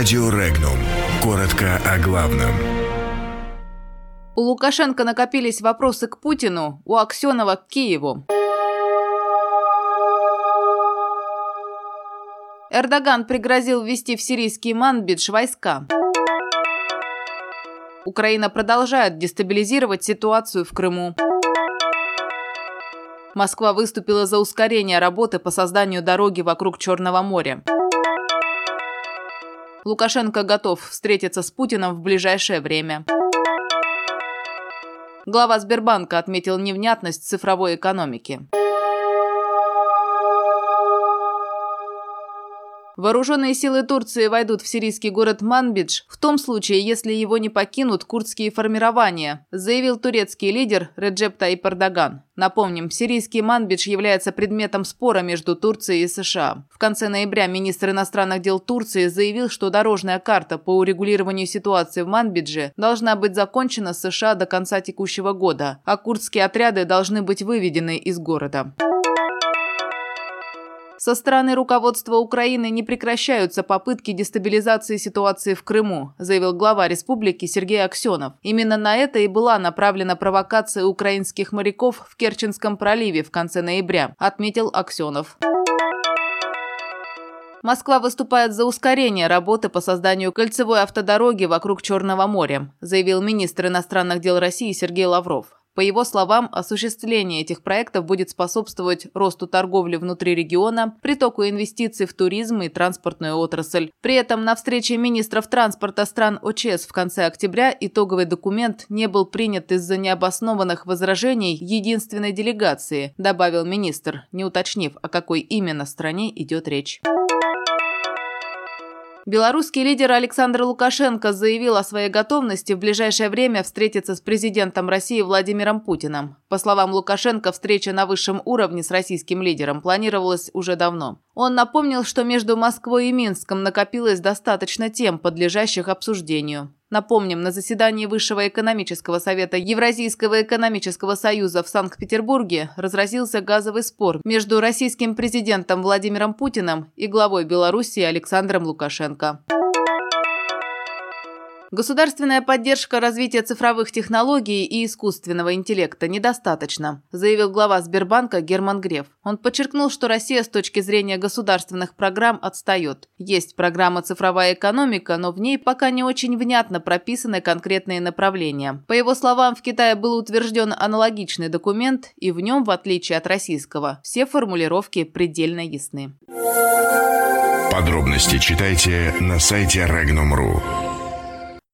Радио Регнум. Коротко о главном. У Лукашенко накопились вопросы к Путину, у Аксенова к Киеву. Эрдоган пригрозил ввести в сирийский Манбидж войска. Украина продолжает дестабилизировать ситуацию в Крыму. Москва выступила за ускорение работы по созданию дороги вокруг Черного моря. Лукашенко готов встретиться с Путиным в ближайшее время. Глава Сбербанка отметил невнятность цифровой экономики. Вооруженные силы Турции войдут в сирийский город Манбидж в том случае, если его не покинут курдские формирования, заявил турецкий лидер Реджеп Таип Эрдоган. Напомним, сирийский Манбидж является предметом спора между Турцией и США. В конце ноября министр иностранных дел Турции заявил, что дорожная карта по урегулированию ситуации в Манбидже должна быть закончена США до конца текущего года, а курдские отряды должны быть выведены из города. Со стороны руководства Украины не прекращаются попытки дестабилизации ситуации в Крыму, заявил глава республики Сергей Аксенов. Именно на это и была направлена провокация украинских моряков в Керченском проливе в конце ноября, отметил Аксенов. Москва выступает за ускорение работы по созданию кольцевой автодороги вокруг Черного моря, заявил министр иностранных дел России Сергей Лавров. По его словам, осуществление этих проектов будет способствовать росту торговли внутри региона, притоку инвестиций в туризм и транспортную отрасль. При этом на встрече министров транспорта стран ОЧС в конце октября итоговый документ не был принят из-за необоснованных возражений единственной делегации, добавил министр, не уточнив, о какой именно стране идет речь. Белорусский лидер Александр Лукашенко заявил о своей готовности в ближайшее время встретиться с президентом России Владимиром Путиным. По словам Лукашенко, встреча на высшем уровне с российским лидером планировалась уже давно. Он напомнил, что между Москвой и Минском накопилось достаточно тем, подлежащих обсуждению. Напомним, на заседании Высшего экономического совета Евразийского экономического союза в Санкт-Петербурге разразился газовый спор между российским президентом Владимиром Путиным и главой Беларуси Александром Лукашенко. Государственная поддержка развития цифровых технологий и искусственного интеллекта недостаточно, заявил глава Сбербанка Герман Греф. Он подчеркнул, что Россия с точки зрения государственных программ отстает. Есть программа «Цифровая экономика», но в ней пока не очень внятно прописаны конкретные направления. По его словам, в Китае был утвержден аналогичный документ, и в нем, в отличие от российского, все формулировки предельно ясны. Подробности читайте на сайте Regnum.ru.